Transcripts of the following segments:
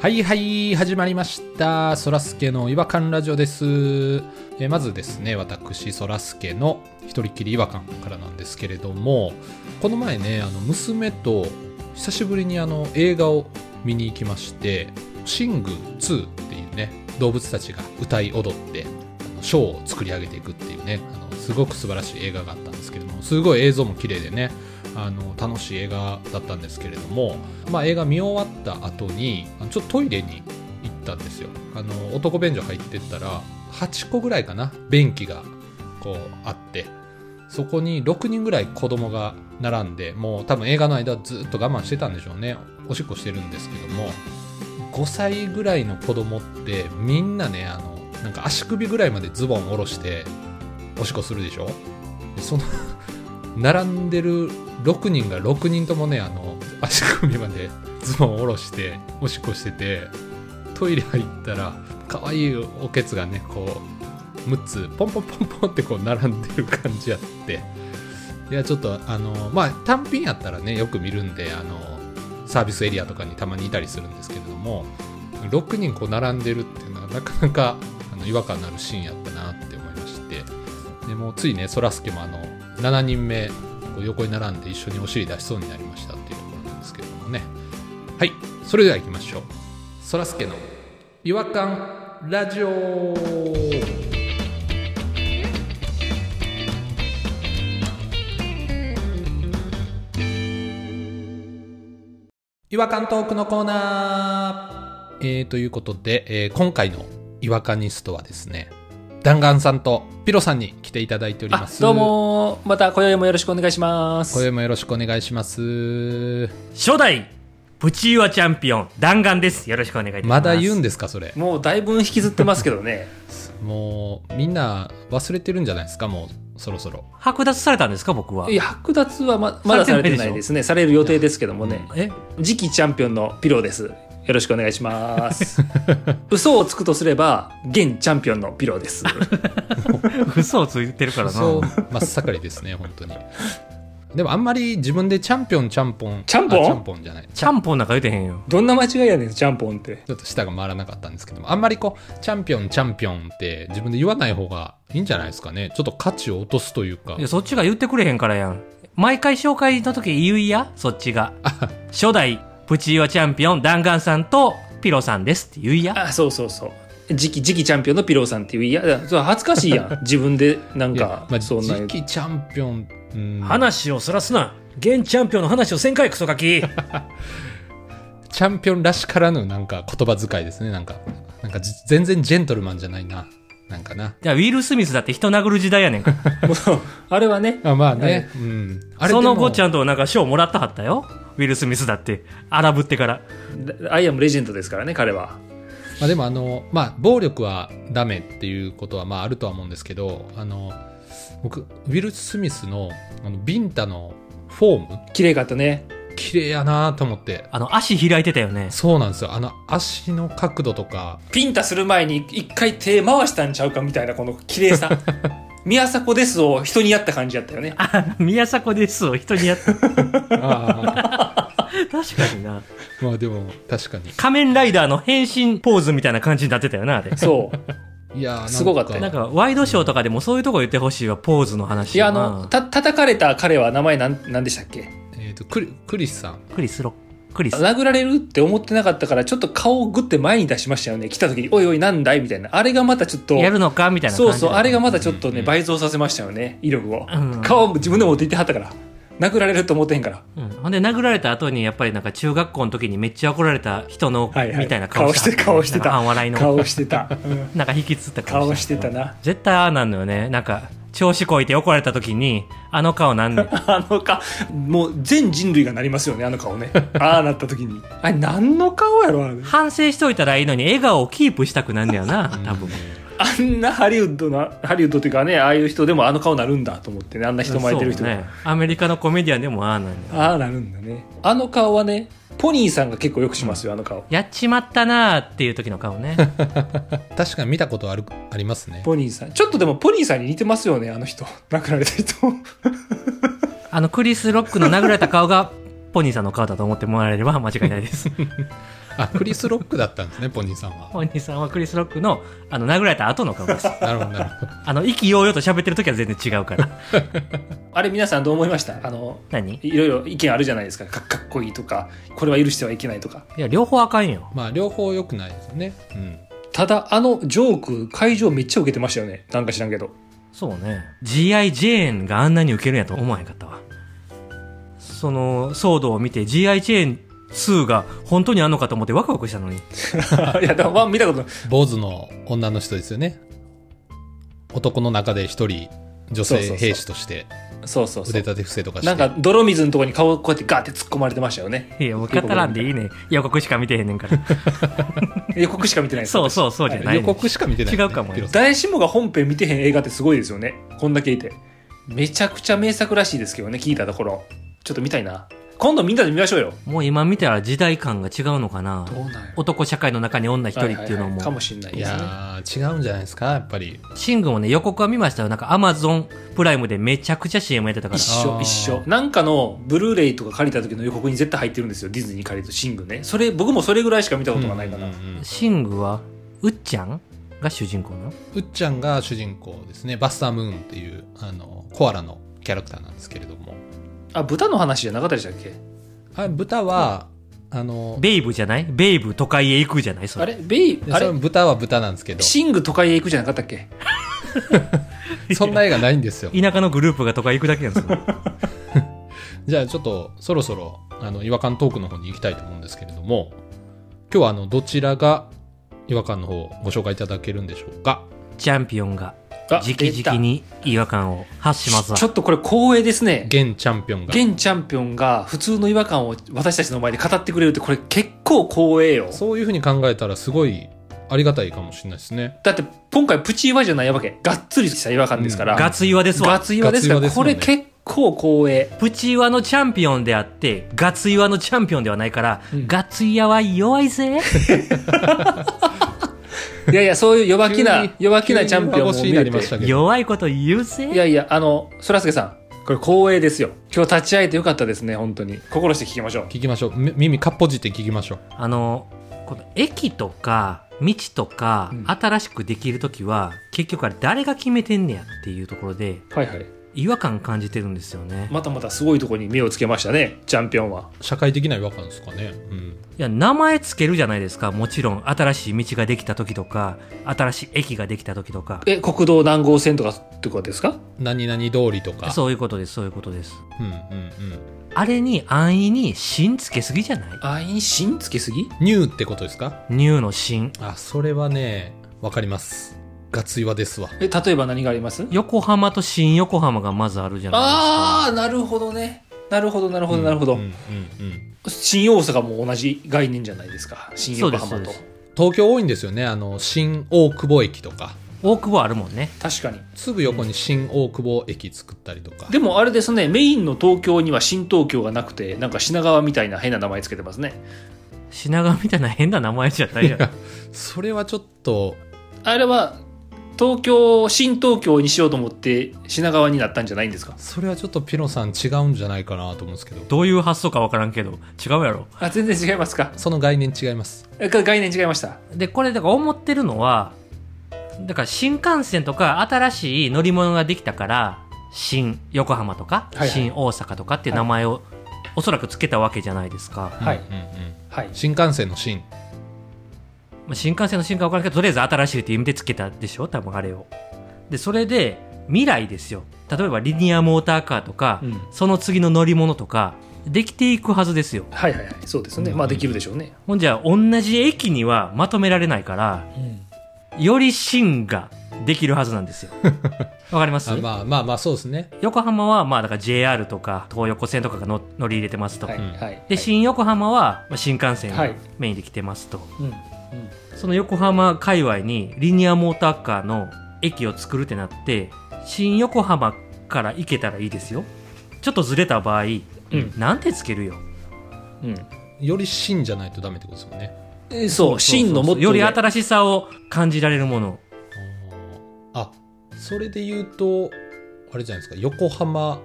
はいはい、始まりました。そらすけの違和感ラジオです。えまずですね、私、そらすけの一人きり違和感からなんですけれども、この前ね、あの、娘と久しぶりにあの、映画を見に行きまして、シング2っていうね、動物たちが歌い踊って、あのショーを作り上げていくっていうね、あの、すごく素晴らしい映画があったんですけれども、すごい映像も綺麗でね、あの楽しい映画だったんですけれども、まあ、映画見終わった後にちょっとトイレに行ったんですよ。あの男便所入ってったら8個ぐらいかな便器がこうあってそこに6人ぐらい子供が並んでもう多分映画の間ずっと我慢してたんでしょうね。おしっこしてるんですけども5歳ぐらいの子供ってみんなねあのなんか足首ぐらいまでズボン下ろしておしっこするでしょ？その並んでる6人が6人ともねあの足首までズボンを下ろしておしっこしててトイレ入ったら可愛いおけつがねこう6つポンポンポンポンってこう並んでる感じやって。いやちょっとあのまあ単品やったらねよく見るんであのサービスエリアとかにたまにいたりするんですけれども6人こう並んでるっていうのはなかなかあの違和感のあるシーンやったなって思いまして。でもついねそらすけもあの7人目こう横に並んで一緒にお尻出しそうになりましたっていうところなんですけれどもね。はいそれでは行きましょう。そらすけの違和感ラジオ。違和感トークのコーナー。えー、ということで、えー今回の違和感ニストはですね弾丸さんとピロさんに来ていただいておりあます。どうもまた今宵もよろしくお願いします。今宵もよろしくお願いします。初代プチユアチャンピオン弾丸です。よろしくお願いいたしまますだ言うんですかそれ。もうだいぶ引きずってますけどね。もうみんな忘れてるんじゃないですか？もうそろそろ。剥奪されたんですか僕は？いや剥奪はままだされてないですね。される予定ですけどもね。え？次期チャンピオンのピローですよろしくお願いします。嘘をつくとすれば現チャンピオンのピローです。嘘をついてるからな。そう真っ盛りですね本当に。でもあんまり自分でチャンピオンチャンポンチャンポン？あチャンポンじゃない。チャンポン。なんか言うてへんよ。どんな間違いやねんチャンポンって。ちょっと舌が回らなかったんですけどもあんまりこうチャンピオンチャンピオンって自分で言わない方がいいんじゃないですかね。ちょっと価値を落とすというか。いやそっちが言ってくれへんからやん。毎回紹介の時言いやそっちが。初代プチユアチャンピオン弾丸さんとピロさんですって言いや。あそうそうそう。次期次期チャンピオンのピローさんっていういや。それ恥ずかしいやん。自分でなんか、まあ、そんな次期チャンピオンうん。話をそらすな。現チャンピオンの話をせんかいクソガキ。チャンピオンらしからぬなんか言葉遣いですね。なんかなんかじ全然ジェントルマンじゃないな。なんかな。じゃあウィル・スミスだって人殴る時代やねんか。あれはね。あまあね、うん。あれその後ちゃんとなんか賞もらったはったよウィル・スミスだって荒ぶってから。アイアムレジェンドですからね彼は。まあ、でもあの、まあ、暴力はダメっていうことはまああるとは思うんですけどあの僕ウィル・スミスのあのビンタのフォーム綺麗かったね。綺麗やなと思って。あの足開いてたよね。そうなんですよ。あの足の角度とか。ピンタする前に一回手回したんちゃうかみたいなこの綺麗さ 宮迫ですを人にやった感じやったよね。あ宮迫ですを人にやった。あ確かにな。あまあでも確かに。仮面ライダーの変身ポーズみたいな感じになってたよなあれ。そう。いやーすごかった。よなんかワイドショーとかでもそういうとこ言ってほしいわポーズの話いやあのた叩かれた彼は名前なんなんでしたっけ？えー、とクリクリスさん。クリスロクリス殴られるって思ってなかったからちょっと顔をグッて前に出しましたよね。来た時に「おいおいなんだい?」みたいな。あれがまたちょっとやるのか？みたいな感じそうそうあれがまたちょっとね、うん。倍増させましたよね。威力を、うん。顔自分で持っていってはったから。殴られると思ってへんから。うん、ほんで殴られた後にやっぱりなんか中学校の時にめっちゃ怒られた人の、はいはい。みたいな顔してた顔してた。笑いの。顔してた、う んなんか引きつった顔してたな。絶対ああなんのよね。なんか調子こいて怒られた時にあの顔なんねん あの顔もう全人類がなりますよねあの顔ね。ああなった時に。あれ何の顔やろあれ。反省しといたらいいのに笑顔をキープしたくなんねやな 多分あんなハリウッドなハリウッドっていうかねああいう人でもあの顔なるんだと思ってねあんな人前いてる人ね。アメリカのコメディアンでもああなんねんああなるんだね。あの顔はねポニーさんが結構よくしますよあの顔。やっちまったなーっていう時の顔ね。確かに見たことあるありますね。ポニーさん。ちょっとでもポニーさんに似てますよねあの人。亡くなられた人 あのクリス・ロックの殴られた顔がポポニーさんの顔だと思ってもらえれば間違いないです。あ、クリス・ロックだったんですね、ポニーさんは。ポニーさんはクリス・ロックの、あの、殴られた後の顔です。なるほど、なるほど。あの、意気揚々と喋ってる時は全然違うから。あれ皆さんどう思いました？あの、何？いろいろ意見あるじゃないですか。かかっこいいとか、これは許してはいけないとか。いや、両方あかんよ。まあ、両方良くないですね。うん。ただ、あのジョーク、会場めっちゃ受けてましたよね。なんか知らんけど。そうね。G.I. ジェーンがあんなに受けるんやと思わへんかったわ。その、騒動を見て G.I. ジェーン2が本当にあんのかと思ってワクワクしたのに。いや、だから見たことない。坊主の女の人ですよね。男の中で一人、女性兵士としてそうそうそう。腕立て伏せとかして。なんか泥水のとこに顔こうやってガーって突っ込まれてましたよね。いや、もう語らんでいいね。予告しか見てへんねんから。予告しか見てないそうそうそうじゃない予告しか見てない、違うかもよピロさん誰しもが本編見てへん映画ってすごいですよね。こんだけいて。めちゃくちゃ名作らしいですけどね、聞いたところ。ちょっと見たいな。今度みんなで見ましょうよ。もう今見たら時代感が違うのかな。どうなんや男社会の中に女一人っていうのも。かもしれないいですね。やー、違うんじゃないですか、やっぱり。シングもね、予告は見ましたよ。なんかアマゾンプライムでめちゃくちゃ CM やってたから一。緒一緒なんかのブルーレイとか借りた時の予告に絶対入ってるんですよディズニー借りるとシングねそれ僕もそれぐらいしか見たことがないかな、うんうんうんシングは、うっちゃんが主人公なの？うっちゃんが主人公ですね。バスタームーンっていう、あの、コアラのキャラクターなんですけれども。あ豚の話じゃなかったでしたっけ？あ豚は、あの、ベイブじゃない？ベイブ都会へ行くじゃない？そあれ？れベイでそれあれ？豚は豚なんですけど、シング都会へ行くじゃなかったっけ？そんな映画ないんですよ。田舎のグループが都会行くだけなんですよ。じゃあちょっとそろそろあの違和感トークの方に行きたいと思うんですけれども今日はあのどちらが違和感の方をご紹介いただけるんでしょうか？チャンピオンが、あ直々に違和感を発しますわ。ちょっとこれ光栄ですね。現チャンピオンが。現チャンピオンが普通の違和感を私たちの前で語ってくれるってこれ結構光栄よ。そういうふうに考えたらすごいありがたいかもしれないですね。だって今回プチ違和じゃないわけ。がっつりした違和感ですから、ガツ岩ですわ。ガ。ツ岩ですからね。れ結構光栄。プチ岩のチャンピオンであって、ガツ岩のチャンピオンではないから、ガツ岩は弱いぜ。いやいやそういう弱気な急に弱気なチャンピオンも見れてりましたけど弱いこと言うぜ。いやいや、あの、そらすけさん、これ光栄ですよ。今日立ち会えてよかったですね、本当に。心して聞きましょう。聞きましょうみ耳かっぽじって聞きましょうあの、この駅とか、道とか、うん新しくできるときは、結局あれ誰が決めてんねやっていうところで、はいはい。違和感感じてるんですよね。またまたすごいところに目をつけましたね、チャンピオンは。社会的な違和感ですかねうんいや、名前つけるじゃないですか。もちろん、新しい道ができた時とか、新しい駅ができた時とか。え、国道何号線とかってことですか？何々通りとかそういうことです、そういうことです。うんうんうんあれに安易に芯つけすぎじゃない？あいに芯つけすぎ？ニューってことですか？ニューの芯。あそれはねわかりますガツ岩ですわえ、例えば何があります？横浜と新横浜がまずあるじゃないですか。あー、なるほどね。なるほど、なるほど、なるほど新大阪も同じ概念じゃないですか？新横浜とそうですそう。東京多いんですよねあの新大久保駅とか大久保あるもんね。確かに。すぐ横に新大久保駅作ったりとかでもあれですね、メインの東京には新東京がなくて、なんか品川みたいな変な名前つけてますね。品川みたいな変な名前じゃないやろ。それはちょっとあれは東京新東京にしようと思って品川になったんじゃないんですか？それはちょっとピロさん違うんじゃないかなと思うんですけど。どういう発想かわからんけど、違うやろ。あ全然違いますか？その概念違います。概念違いました？で、これだから思ってるのは、だから新幹線とか新しい乗り物ができたから、新横浜とか、はいはい。新大阪とかっていう名前を、おそらくつけたわけじゃないですか。はい。うんうんうん。はい。新幹線の新まあ、新幹線の新幹わからんけど、とりあえず新しいっていう意味でつけたでしょ？多分あれを。で、それで、未来ですよ。例えばリニアモーターカーとか、うんその次の乗り物とか、できていくはずですよ。はいはいはいそうですね、うんまあできるでしょうね、ほんじゃ、同じ駅にはまとめられないから、より新ができるはずなんですよ。わかります？あまあまあまあそうですね横浜は、まあ、だから JR とか東横線とかが乗乗り入れてますと。うんはいはいで、新横浜は、まあ、新幹線がはいメインで来てますと。うんうんその横浜界隈にリニアモーターカーの駅を作るってなって、新横浜から行けたらいいですよ。ちょっとずれた場合、うん。なんてつけるよ。うん。より新じゃないとダメってことですもんね。えそう真のもっとより上新しさを感じられるもの。あそれで言うとあれじゃないですか。横浜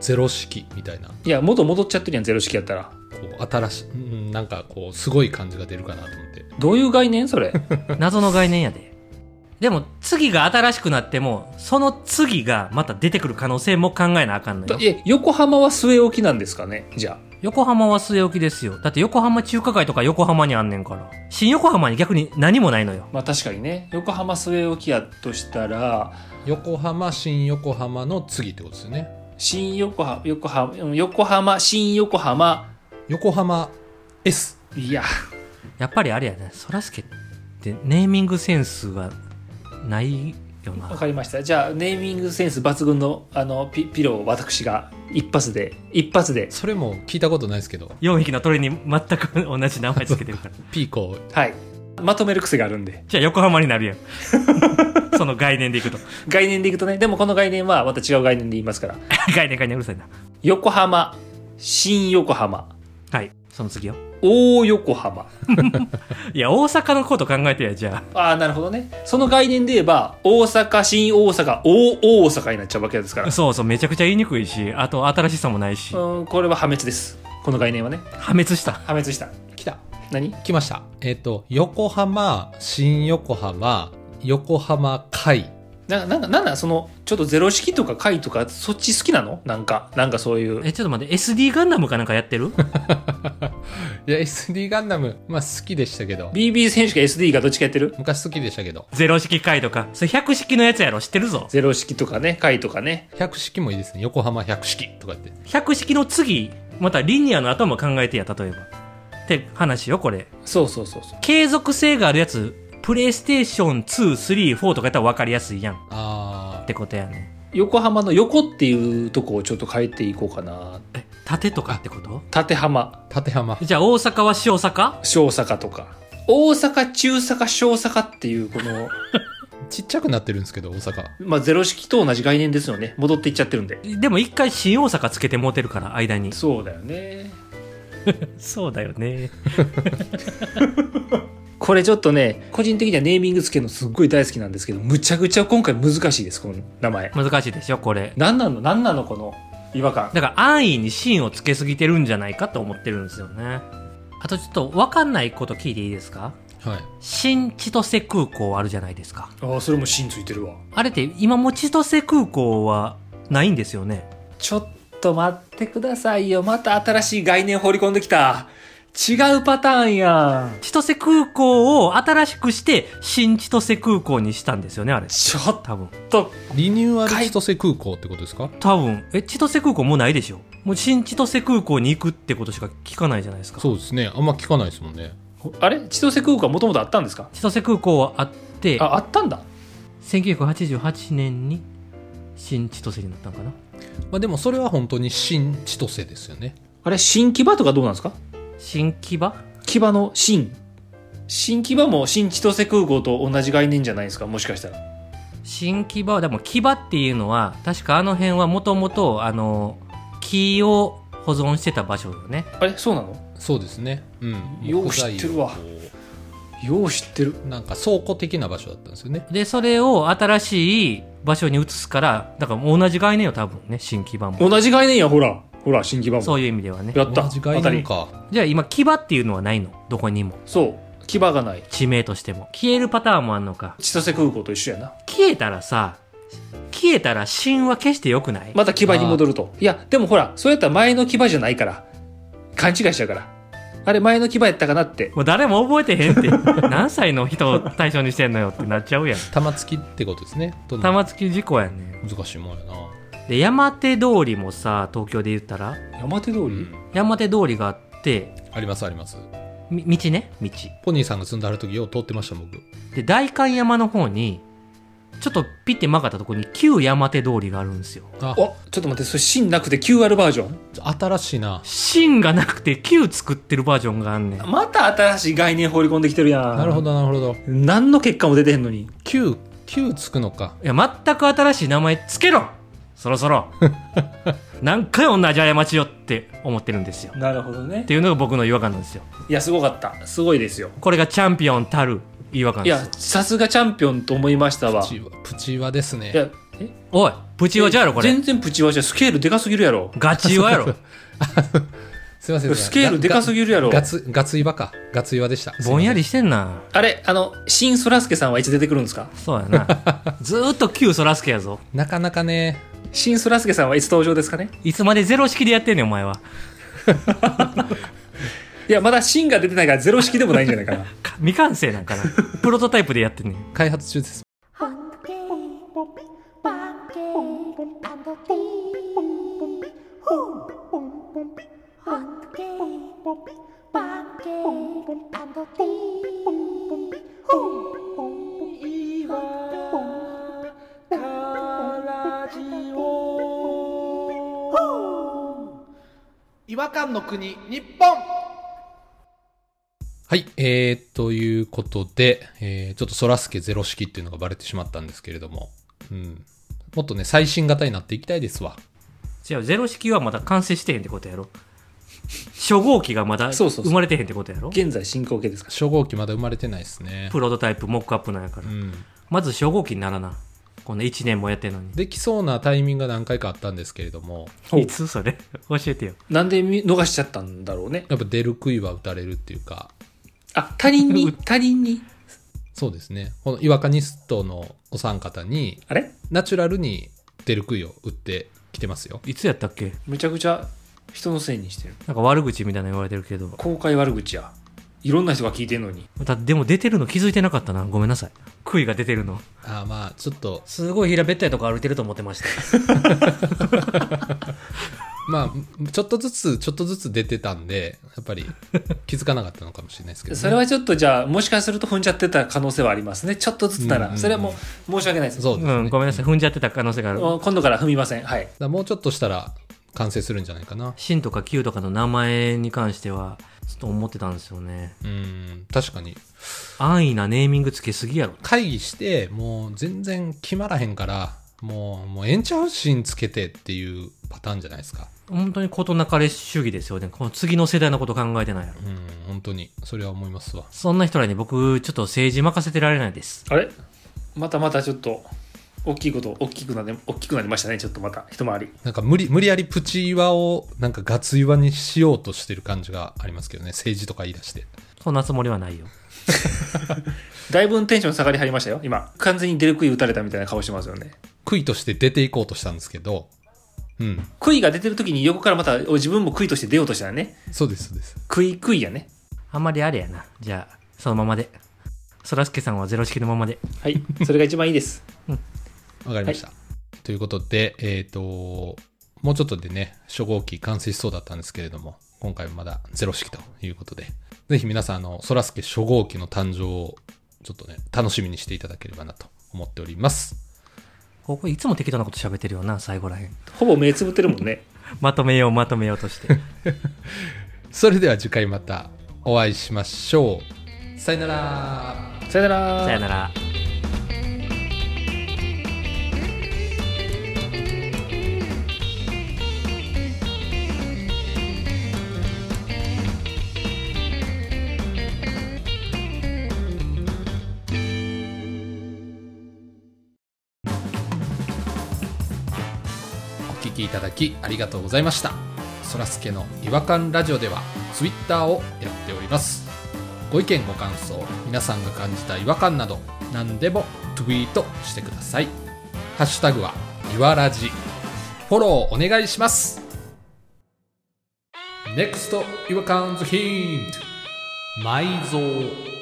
ゼロ式みたいな。こいや元戻っちゃってるやんゼロ式やったらう新しい、うん、なんかこうすごい感じが出るかなと思ってどういう概念それ？謎の概念やで。でも、次が新しくなっても、その次がまた出てくる可能性も考えなあかんのよ。え横浜は据え置きなんですかね？じゃあ横浜は据え置きですよ。だって横浜中華街とか横浜にあんねんから。新横浜に逆に何もないのよ。まあ確かにね横浜据え置きやとしたら横浜新横浜の次ってことですよね新横浜横浜うん横浜新横浜横浜 S いや。やっぱりあれやね、そらすけってネーミングセンスがないよな。わかりました。じゃあネーミングセンス抜群のあのピピローを私が一発で一発で。それも聞いたことないですけど。4匹の鳥に全く同じ名前つけてるから。ピーコはい。まとめる癖があるんで。じゃあ横浜になるやん。その概念でいくと。概念でいくとね。でもこの概念はまた違う概念で言いますから。概念概念うるさいな。横浜。新横浜はい。その次よ。大横浜。いや、大阪のこと考えてや、じゃあ。ああなるほどね。その概念で言えば大阪新大阪大大阪になっちゃうわけですから。そうそう、めちゃくちゃ言いにくいし、あと新しさもないし、うんこれは破滅です。この概念はね。破滅した。破滅した。来た。何？来ました。えっ、と横浜新横浜横浜海ななんかなんだそのちょっとゼロ式とか回とかそっち好きなの？なんかなんかそういう。え、ちょっと待って、SD ガンダムかなんかやってる？いや SD ガンダムまあ好きでしたけど。BB 選手か SD かどっちかやってる？昔好きでしたけど。ゼロ式回とか。それ100式のやつやろ？知ってるぞ。ゼロ式とかね回とかね。100式もいいですね。横浜100式とかって。100式の次、またリニアの後も考えてや、例えば。って話よ、これ。そうそうそうそう。継続性があるやつ、プレイステーション2、3、4とかやったら分かりやすいやん。っあてことやね。横浜の横っていうとこをちょっと変えていこうかな。え、縦とかってこと？縦浜。ー縦浜。じゃあ大阪は小阪？小阪とか。大阪中阪小阪っていうこの ちっちゃくなってるんですけど大阪。まあゼロ式と同じ概念ですよね。戻っていっちゃってるんで。でも一回新大阪つけて持てるから、間に。そうだよね。そうだよね。これちょっとね個人的にはネーミングつけるのすっごい大好きなんですけどむちゃくちゃ今回難しいですこの名前難しいでしょ、これ。何なの？何なのこの違和感だから安易に芯をつけすぎてるんじゃないかと思ってるんですよね。あとちょっと分かんないこと聞いていいですか？はい新千歳空港あるじゃないですか。ああそれも芯ついてるわあれって今も千歳空港はないんですよね？ちょっと待ってくださいよまた新しい概念放り込んできた違うパターンや。ん千歳空港を新しくして新千歳空港にしたんですよね、あれ。ちょっ多分。とリニューアル千歳空港ってことですか？多分。え、千歳空港もうないでしょ？もう新千歳空港に行くってことしか聞かないじゃないですか。そうですね。あんま聞かないですもんね。あれ？千歳空港はもともとあったんですか？千歳空港はあって、ああったんだ。1988年に新千歳になったのかな。まあでもそれは本当に新千歳ですよね。あれ？新木場とかどうなんですか？新木場？木場の新。新木場も新千歳空港と同じ概念じゃないですか？もしかしたら。新木場？はでも木場っていうのは確かあの辺はもともとあの木を保存してた場所よね。あれ？そうなの？そうですね。うん。よう知ってるわ。よう知ってる。うなんか倉庫的な場所だったんですよね。でそれを新しい場所に移すからだから同じ概念よ多分ね新木場も。同じ概念やほらほら新木場も。そういう意味ではね。やった。同じ概当たり。念かじゃあ今木場っていうのはないの？どこにも。そう。木場がない。地名としても。消えるパターンもあんのか。千歳空港と一緒やな。消えたらさ消えたら神は消してよくない？また木場に戻ると。いやでもほらそうやったら前の木場じゃないから。勘違いしちゃうから。あれ前の木場やったかなって。もう誰も覚えてへんって。何歳の人を対象にしてんのよってなっちゃうやん。玉突きってことですね。玉突き事故やね難しいもんやなで山手通りもさ東京で言ったら？山手通り、うん。山手通りがあってありますあります。み道ね？道。ポニーさんが住んである時よう通ってました僕。で代官山の方にちょっとピッて曲がったところに旧山手通りがあるんですよ。あ。おちょっと待ってそれ芯なくて QR バージョン？新しいな。芯がなくて旧作ってるバージョンがあんねん。また新しい概念放り込んできてるやん。なるほどなるほど。何の結果も出てへんのに。9 9つくのか。いや全く新しい名前つけろそろそろ。何回同じ過ちよって思ってるんですよ。なるほどね。っていうのが僕の違和感なんですよ。いやすごかった。すごいですよ。これがチャンピオンたる違和感いですやさすがチャンピオンと思いましたわ。プチはプチはですね。いやおいプチワじゃやろこれ。全然プチワじゃスケールでかすぎるやろ。ガチワやろ。すいません。スケールでかすぎるやろ。ガツガツ岩か。ガツ岩でした。ぼんやりしてんな。あれあの新そらすけさんはいつ出てくるんですか？そうやな。ずーっと旧そらすけやぞ。なかなかね新そらすけさんはいつ登場ですかね？いつまでゼロ式でやってんねんお前は。いやまだ新が出てないからゼロ式でもないんじゃないかな。か 未完成なんかな。プロトタイプでやってんねん。開発中です。違和感の国日本はい、えー、ということで、えー、ちょっとそらすけゼロ式っていうのがバレてしまったんですけれども、うん。もっとね、最新型になっていきたいですわ。違うゼロ式はまだ完成してへんってことやろ 初号機がまだそうそうそう生まれてへんってことやろ現在進行形ですか初号機まだ生まれてないですね。プロトタイプモックアップなんやから、うん。まず初号機にならなこんな1年もやってんのに。できそうなタイミングが何回かあったんですけれども、いつそれ？教えてよ。なんで見逃しちゃったんだろうね。やっぱ出る杭は打たれるっていうか、あ他人に？他人に？そうですね。この違和感ニストのお三方に、あれ？ナチュラルに出る杭を打ってきてますよ。いつやったっけ？めちゃくちゃ人のせいにしてる。なんか悪口みたいなの言われてるけど。公開悪口やいろんな人が聞いてんのに。だでも出てるの気づいてなかったな。ごめんなさい。杭が出てるの。あーまあ、ちょっと、すごい平べったいとこ歩いてると思ってました。まあ、ちょっとずつ、ちょっとずつ出てたんで、やっぱり気づかなかったのかもしれないですけど、ね。それはちょっとじゃあもしかすると踏んじゃってた可能性はありますね。ちょっとずつなら、うんうんうん。それはもう申し訳ないです。そうですね。うんごめんなさい。踏んじゃってた可能性がある。今度から踏みません。はい。もうちょっとしたら完成するんじゃないかな。新とか旧とかの名前に関してはちょっと思ってたんですよねうん、確かに。安易なネーミングつけすぎやろ会議して、もう全然決まらへんから、もう、もうエンチャンシンつけてっていうパターンじゃないですか。本当に事なかれ主義ですよねこの次の世代のこと考えてないやろうん、本当に。それは思いますわ。そんな人らに僕ちょっと政治任せてられないですあれ？またまたちょっと大きいこと大きくなり大きくなりましたね。ちょっとまた。一回り。なんか無理、無理やりプチ岩を、なんかガツ岩にしようとしてる感じがありますけどね。政治とか言い出して。そんなつもりはないよ。だいぶテンション下がり入りましたよ。今。完全に出る杭打たれたみたいな顔してますよね。杭として出ていこうとしたんですけど、うん。杭が出てる時に横からまたお自分も杭として出ようとしたらね。そうです、そうです。杭杭やね。あんまりあれやな。じゃあそのままで。そらすけさんはゼロ式のままで。はい。それが一番いいですわかりました。ということで、えっ、と、もうちょっとでね、初号機完成しそうだったんですけれども、今回はまだゼロ式ということで、ぜひ皆さん、あの、そらすけ初号機の誕生を、ちょっとね、楽しみにしていただければなと思っております。ここいつも適当なこと喋ってるよな最後らへんほぼ目つぶってるもんね まとめようまとめようとして それでは次回またお会いしましょう。さよなら。さよならさよならきいただきありがとうございました。そらすけの違和感ラジオでは、ツイッターをやっております。ご意見ご感想、皆さんが感じた違和感など、何でもツイートしてください。ハッシュタグは、いわらじ。フォローお願いします。NEXT 違和感ズヒント。埋蔵。